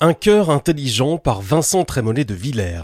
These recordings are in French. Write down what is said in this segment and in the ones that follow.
Un cœur intelligent par Vincent Trémollet de Villers.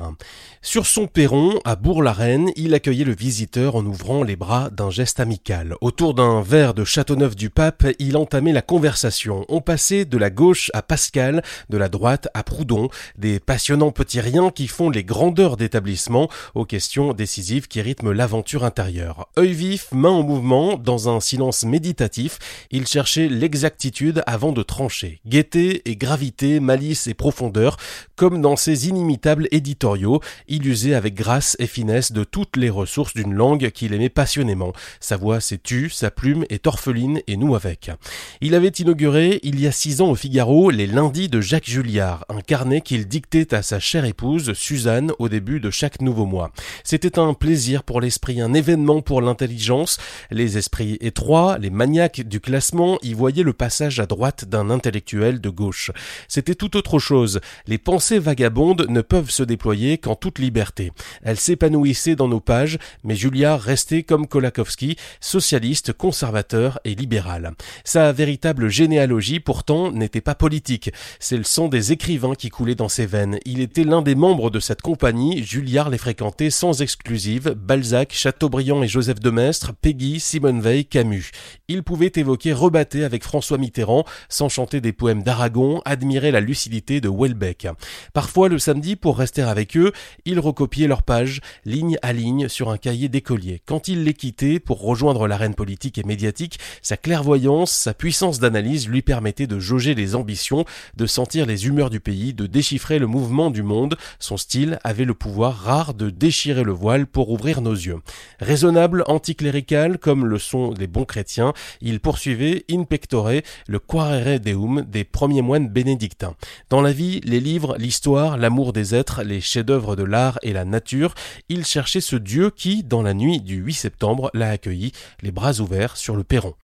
Sur son perron, à Bourg-la-Reine, il accueillait le visiteur en ouvrant les bras d'un geste amical. Autour d'un verre de Châteauneuf-du-Pape, il entamait la conversation. On passait de la gauche à Pascal, de la droite à Proudhon, des passionnants petits riens qui font les grandeurs d'établissement aux questions décisives qui rythment l'aventure intérieure. Œil vif, main en mouvement, dans un silence méditatif, il cherchait l'exactitude avant de trancher. Gaieté et gravité, malice et profondeur, comme dans ses inimitables éditoriaux, il usait avec grâce et finesse de toutes les ressources d'une langue qu'il aimait passionnément. Sa voix s'est tue, sa plume est orpheline et nous avec. Il avait inauguré, il y a six ans au Figaro, les lundis de Jacques Julliard, un carnet qu'il dictait à sa chère épouse, Suzanne, au début de chaque nouveau mois. C'était un plaisir pour l'esprit, un événement pour l'intelligence. Les esprits étroits, les maniaques du classement y voyaient le passage à droite d'un intellectuel de gauche. C'était tout autre chose. Les pensées vagabondes ne peuvent se déployer qu'en toute liberté. Elle s'épanouissait dans nos pages, mais Julia restait comme Kolakowski, socialiste, conservateur et libéral. Sa véritable généalogie, pourtant, n'était pas politique. C'est le sang des écrivains qui coulait dans ses veines. Il était l'un des membres de cette compagnie. Julliard les fréquentait sans exclusive. Balzac, Chateaubriand et Joseph de Maistre, Peggy, Simone Veil, Camus. Il pouvait évoquer Rebatté avec François Mitterrand, s'enchanter des poèmes d'Aragon, admirer la lucidité de Welbeck. Parfois, le samedi, pour rester avec eux, il recopiait leurs pages, ligne à ligne, sur un cahier d'écolier. Quand il les quittait pour rejoindre l'arène politique et médiatique, sa clairvoyance, sa puissance d'analyse lui permettait de jauger les ambitions, de sentir les humeurs du pays, de déchiffrer le mouvement du monde. Son style avait le pouvoir rare de déchirer le voile pour ouvrir nos yeux. Raisonnable, anticlérical, comme le sont les bons chrétiens, il poursuivait in pectore le quaerere deum des premiers moines bénédictins. Dans la vie, les livres, l'histoire, l'amour des êtres, les chefs-d'œuvre de l'art et la nature, il cherchait ce Dieu qui, dans la nuit du 8 septembre, l'a accueilli, les bras ouverts sur le perron.